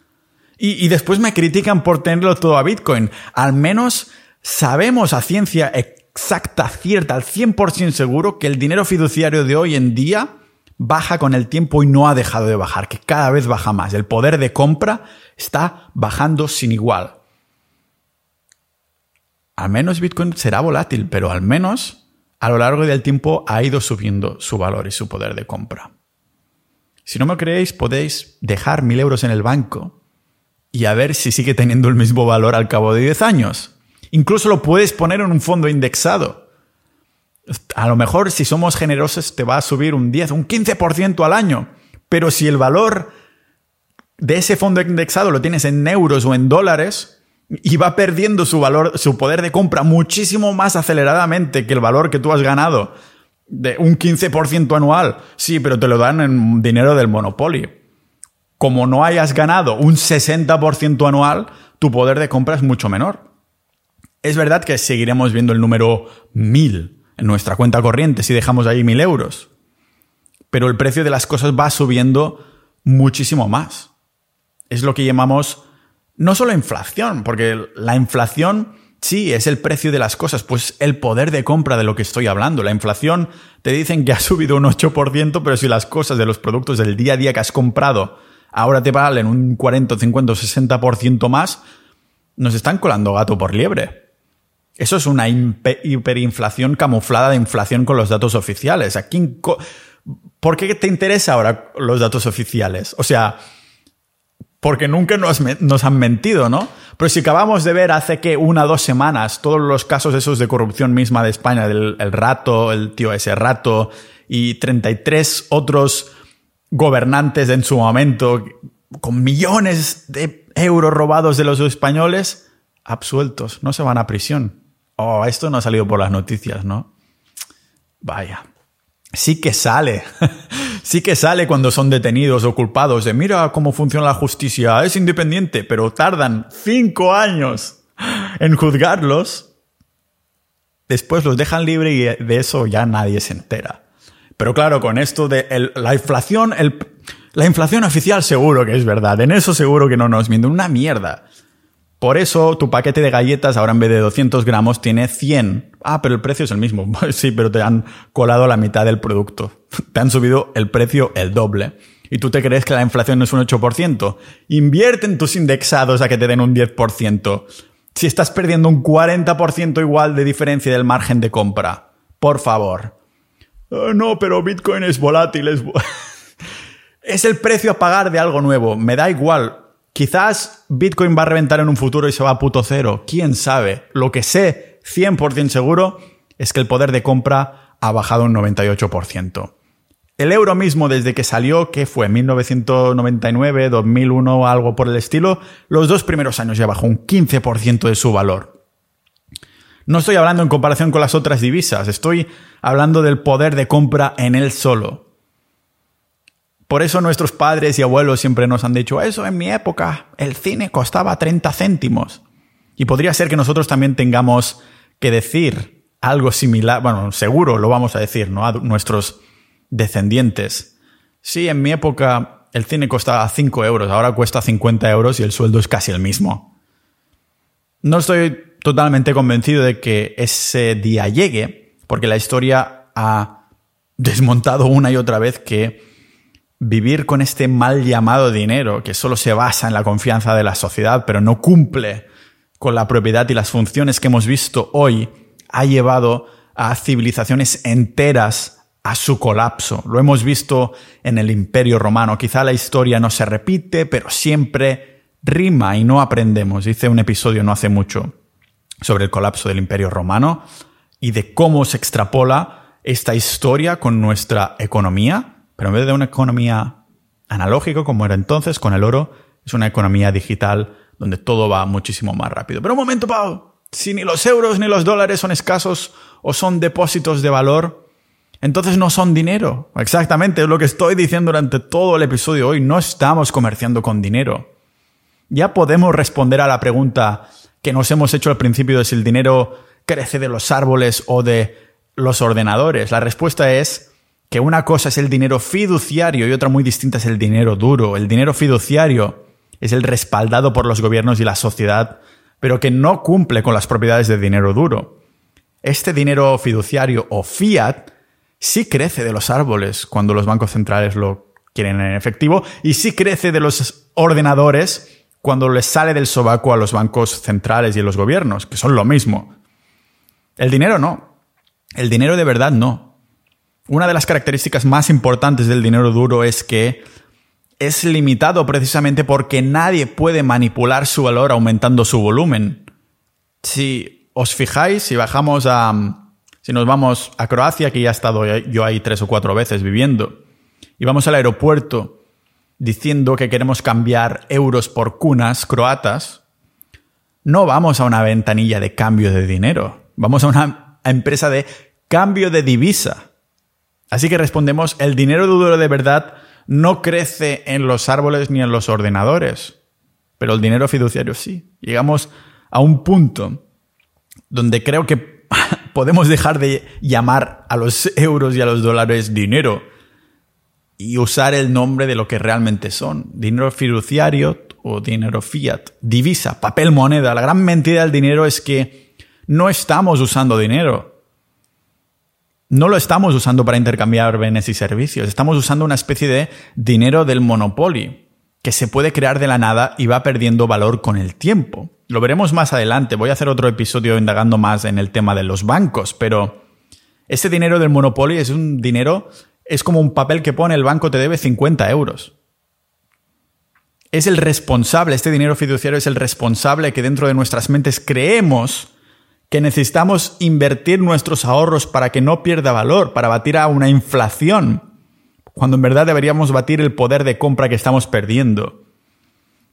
A: Y, después me critican por tenerlo todo a Bitcoin. Al menos sabemos a ciencia exacta, cierta, al 100% seguro que el dinero fiduciario de hoy en día baja con el tiempo y no ha dejado de bajar, que cada vez baja más. El poder de compra está bajando sin igual al menos Bitcoin será volátil, pero al menos a lo largo del tiempo ha ido subiendo su valor y su poder de compra. Si no me creéis, podéis dejar mil euros en el banco y a ver si sigue teniendo el mismo valor al cabo de 10 años. Incluso lo puedes poner en un fondo indexado. A lo mejor si somos generosos te va a subir un 10, un 15% al año. Pero si el valor de ese fondo indexado lo tienes en euros o en dólares, y va perdiendo su valor, su poder de compra muchísimo más aceleradamente que el valor que tú has ganado de un 15% anual. Sí, pero te lo dan en dinero del Monopoly. Como no hayas ganado un 60% anual, tu poder de compra es mucho menor. Es verdad que seguiremos viendo el número 1000 en nuestra cuenta corriente si dejamos ahí 1000 euros. Pero el precio de las cosas va subiendo muchísimo más. Es lo que llamamos no solo inflación, porque la inflación sí es el precio de las cosas, pues el poder de compra de lo que estoy hablando. La inflación te dicen que ha subido un 8%, pero si las cosas de los productos del día a día que has comprado ahora te valen un 40, 50 o 60% más, nos están colando gato por liebre. Eso es una hiperinflación camuflada de inflación con los datos oficiales. Aquí, ¿Por qué te interesa ahora los datos oficiales? O sea, porque nunca nos, han mentido, ¿no? Pero si acabamos de ver hace que una o dos semanas todos los casos esos de corrupción misma de España, del el rato, el tío ese rato y 33 otros gobernantes en su momento con millones de euros robados de los españoles, absueltos, no se van a prisión. Oh, esto no ha salido por las noticias, ¿no? Vaya. Sí que sale. sí que sale cuando son detenidos o culpados de mira cómo funciona la justicia, es independiente, pero tardan cinco años en juzgarlos. Después los dejan libre y de eso ya nadie se entera. Pero claro, con esto de la inflación, la inflación oficial seguro que es verdad. En eso seguro que no nos mienten. Una mierda. Por eso tu paquete de galletas ahora en vez de 200 gramos tiene 100. Ah, pero el precio es el mismo. sí, pero te han colado la mitad del producto. Te han subido el precio el doble. ¿Y tú te crees que la inflación no es un 8%? Invierte en tus indexados a que te den un 10%. Si estás perdiendo un 40% igual de diferencia del margen de compra. Por favor. Ah, no, pero Bitcoin es volátil. Es, es el precio a pagar de algo nuevo. Me da igual. Quizás Bitcoin va a reventar en un futuro y se va a puto cero. ¿Quién sabe? Lo que sé 100% seguro es que el poder de compra ha bajado un 98%. El euro mismo desde que salió, que fue 1999, 2001, algo por el estilo, los dos primeros años ya bajó un 15% de su valor. No estoy hablando en comparación con las otras divisas, estoy hablando del poder de compra en él solo. Por eso nuestros padres y abuelos siempre nos han dicho, eso en mi época, el cine costaba 30 céntimos. Y podría ser que nosotros también tengamos que decir algo similar, bueno, seguro lo vamos a decir, ¿no? A nuestros descendientes. Sí, en mi época el cine costaba 5 euros, ahora cuesta 50 euros y el sueldo es casi el mismo. No estoy totalmente convencido de que ese día llegue, porque la historia ha desmontado una y otra vez que vivir con este mal llamado dinero, que solo se basa en la confianza de la sociedad, pero no cumple con la propiedad y las funciones que hemos visto hoy, ha llevado a civilizaciones enteras a su colapso. Lo hemos visto en el Imperio Romano. Quizá la historia no se repite, pero siempre rima y no aprendemos. Hice un episodio no hace mucho sobre el colapso del Imperio Romano y de cómo se extrapola esta historia con nuestra economía, pero en vez de una economía analógica como era entonces con el oro, es una economía digital donde todo va muchísimo más rápido. Pero un momento, Pau, si ni los euros ni los dólares son escasos o son depósitos de valor, entonces no son dinero. Exactamente, es lo que estoy diciendo durante todo el episodio hoy. No estamos comerciando con dinero. Ya podemos responder a la pregunta que nos hemos hecho al principio de si el dinero crece de los árboles o de los ordenadores. La respuesta es que una cosa es el dinero fiduciario y otra muy distinta es el dinero duro. El dinero fiduciario es el respaldado por los gobiernos y la sociedad, pero que no cumple con las propiedades del dinero duro. Este dinero fiduciario o fiat sí crece de los árboles cuando los bancos centrales lo quieren en efectivo y sí crece de los ordenadores cuando les sale del sobaco a los bancos centrales y a los gobiernos, que son lo mismo. El dinero no. El dinero de verdad no. Una de las características más importantes del dinero duro es que es limitado precisamente porque nadie puede manipular su valor aumentando su volumen. Si os fijáis, si bajamos a, si nos vamos a Croacia, que ya he estado yo ahí tres o cuatro veces viviendo, y vamos al aeropuerto diciendo que queremos cambiar euros por cunas croatas, no vamos a una ventanilla de cambio de dinero, vamos a una empresa de cambio de divisa. Así que respondemos, el dinero duro de verdad no crece en los árboles ni en los ordenadores, pero el dinero fiduciario sí. Llegamos a un punto donde creo que podemos dejar de llamar a los euros y a los dólares dinero y usar el nombre de lo que realmente son. Dinero fiduciario o dinero fiat, divisa, papel moneda. La gran mentira del dinero es que no estamos usando dinero. No lo estamos usando para intercambiar bienes y servicios. Estamos usando una especie de dinero del monopolio que se puede crear de la nada y va perdiendo valor con el tiempo. Lo veremos más adelante, voy a hacer otro episodio indagando más en el tema de los bancos, pero ese dinero del monopolio es un dinero, es como un papel que pone el banco te debe 50 euros. Es el responsable, este dinero fiduciario es el responsable que dentro de nuestras mentes creemos que necesitamos invertir nuestros ahorros para que no pierda valor, para batir a una inflación cuando en verdad deberíamos batir el poder de compra que estamos perdiendo.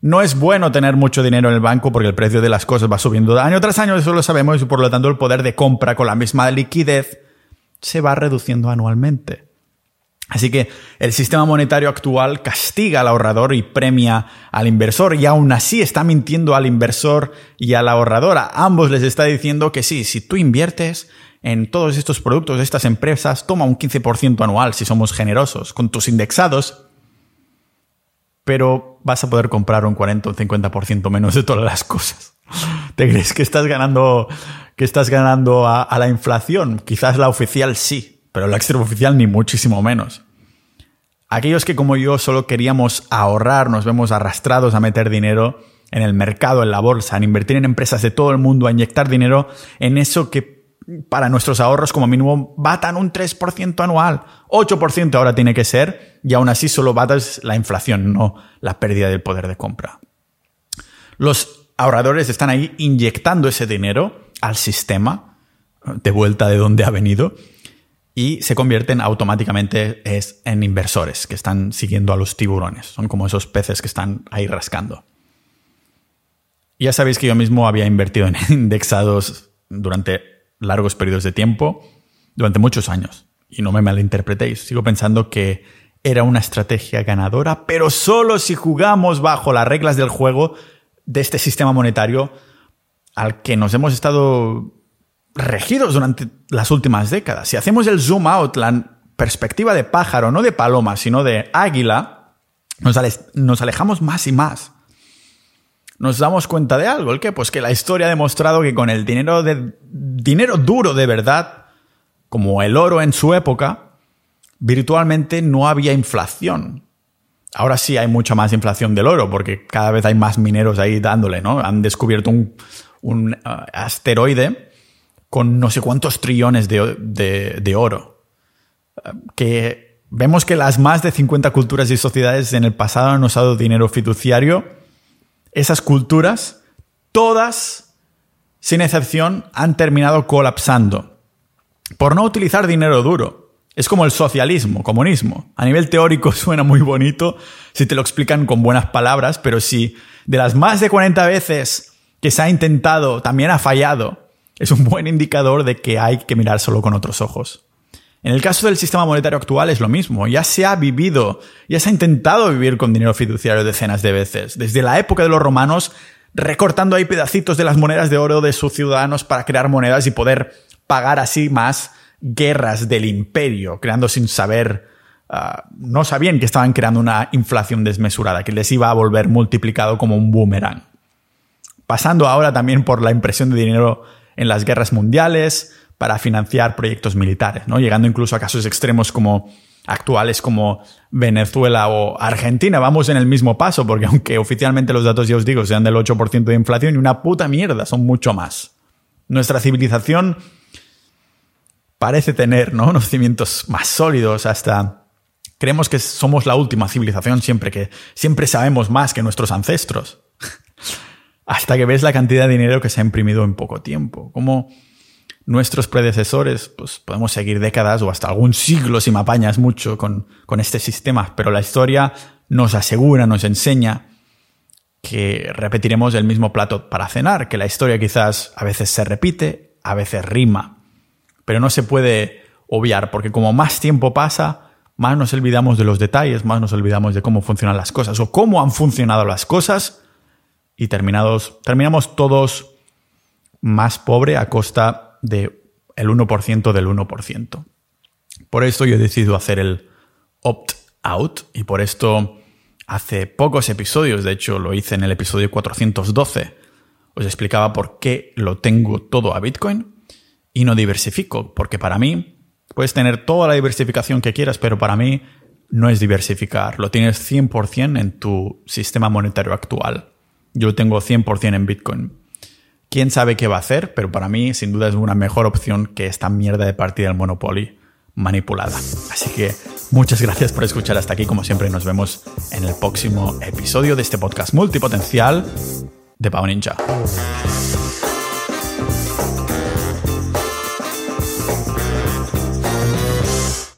A: No es bueno tener mucho dinero en el banco porque el precio de las cosas va subiendo año tras año, eso lo sabemos, y por lo tanto el poder de compra con la misma liquidez se va reduciendo anualmente. Así que el sistema monetario actual castiga al ahorrador y premia al inversor y aún así está mintiendo al inversor y al ahorrador. A ambos les está diciendo que sí, si tú inviertes en todos estos productos estas empresas, toma un 15% anual si somos generosos con tus indexados, pero vas a poder comprar un 40 o un 50% menos de todas las cosas. ¿Te crees que estás ganando, que estás ganando a, a la inflación? Quizás la oficial sí, pero la extraoficial ni muchísimo menos. Aquellos que como yo solo queríamos ahorrar, nos vemos arrastrados a meter dinero en el mercado, en la bolsa, en invertir en empresas de todo el mundo, a inyectar dinero en eso que para nuestros ahorros como mínimo batan un 3% anual. 8% ahora tiene que ser y aún así solo batas la inflación, no la pérdida del poder de compra. Los ahorradores están ahí inyectando ese dinero al sistema, de vuelta de donde ha venido, y se convierten automáticamente en inversores que están siguiendo a los tiburones. Son como esos peces que están ahí rascando. Ya sabéis que yo mismo había invertido en indexados durante largos periodos de tiempo, durante muchos años. Y no me malinterpretéis, sigo pensando que era una estrategia ganadora, pero solo si jugamos bajo las reglas del juego de este sistema monetario al que nos hemos estado regidos durante las últimas décadas. Si hacemos el zoom out, la perspectiva de pájaro, no de paloma, sino de águila, nos, alejamos más y más. Nos damos cuenta de algo, ¿el qué? Pues que la historia ha demostrado que con el dinero de dinero duro de verdad, como el oro en su época, virtualmente no había inflación. Ahora sí hay mucha más inflación del oro, porque cada vez hay más mineros ahí dándole, ¿no? Han descubierto un, uh, asteroide con no sé cuántos trillones de, oro. Que vemos que las más de 50 culturas y sociedades en el pasado han usado dinero fiduciario. Esas culturas, todas, sin excepción, han terminado colapsando por no utilizar dinero duro. Es como el socialismo, comunismo. A nivel teórico suena muy bonito si te lo explican con buenas palabras, pero si de las más de 40 veces que se ha intentado también ha fallado, es un buen indicador de que hay que mirar solo con otros ojos. En el caso del sistema monetario actual es lo mismo. Ya se ha vivido, ya se ha intentado vivir con dinero fiduciario decenas de veces. Desde la época de los romanos, recortando ahí pedacitos de las monedas de oro de sus ciudadanos para crear monedas y poder pagar así más guerras del imperio, creando sin saber, ah, no sabían que estaban creando una inflación desmesurada, que les iba a volver multiplicado como un boomerang. Pasando ahora también por la impresión de dinero en las guerras mundiales para financiar proyectos militares, ¿no? Llegando incluso a casos extremos como actuales como Venezuela o Argentina. Vamos en el mismo paso, porque aunque oficialmente los datos, ya os digo, sean del 8% de inflación y una puta mierda, son mucho más. Nuestra civilización parece tener ¿no? unos cimientos más sólidos hasta... Creemos que somos la última civilización siempre, que siempre sabemos más que nuestros ancestros hasta que ves la cantidad de dinero que se ha imprimido en poco tiempo. Como nuestros predecesores, pues podemos seguir décadas o hasta algún siglo si me apañas mucho con, con este sistema, pero la historia nos asegura, nos enseña que repetiremos el mismo plato para cenar, que la historia quizás a veces se repite, a veces rima, pero no se puede obviar, porque como más tiempo pasa, más nos olvidamos de los detalles, más nos olvidamos de cómo funcionan las cosas o cómo han funcionado las cosas y terminados, terminamos todos más pobre a costa del el 1% del 1%. Por esto yo he decidido hacer el opt-out y por esto hace pocos episodios, de hecho lo hice en el episodio 412, os explicaba por qué lo tengo todo a Bitcoin y no diversifico, porque para mí puedes tener toda la diversificación que quieras, pero para mí no es diversificar, lo tienes 100% en tu sistema monetario actual. Yo tengo 100% en Bitcoin. Quién sabe qué va a hacer, pero para mí sin duda es una mejor opción que esta mierda de partida del Monopoly manipulada. Así que muchas gracias por escuchar hasta aquí. Como siempre, nos vemos en el próximo episodio de este podcast multipotencial de Pau Ninja.